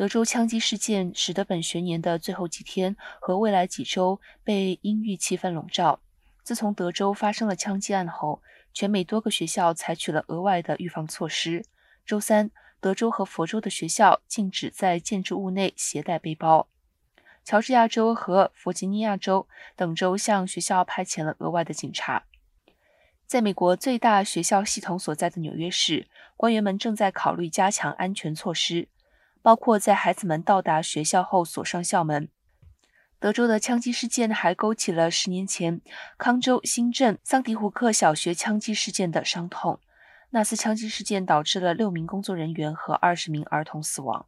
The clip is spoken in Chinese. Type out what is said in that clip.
德州枪击事件使得本学年的最后几天和未来几周被阴郁气氛笼罩。自从德州发生了枪击案后，全美多个学校采取了额外的预防措施。周三，德州和佛州的学校禁止在建筑物内携带背包。乔治亚州和弗吉尼亚州等州向学校派遣了额外的警察。在美国最大学校系统所在的纽约市，官员们正在考虑加强安全措施，包括在孩子们到达学校后锁上校门。德州的枪击事件还勾起了十年前康州新镇桑迪胡克小学枪击事件的伤痛。那次枪击事件导致了六名工作人员和二十名儿童死亡。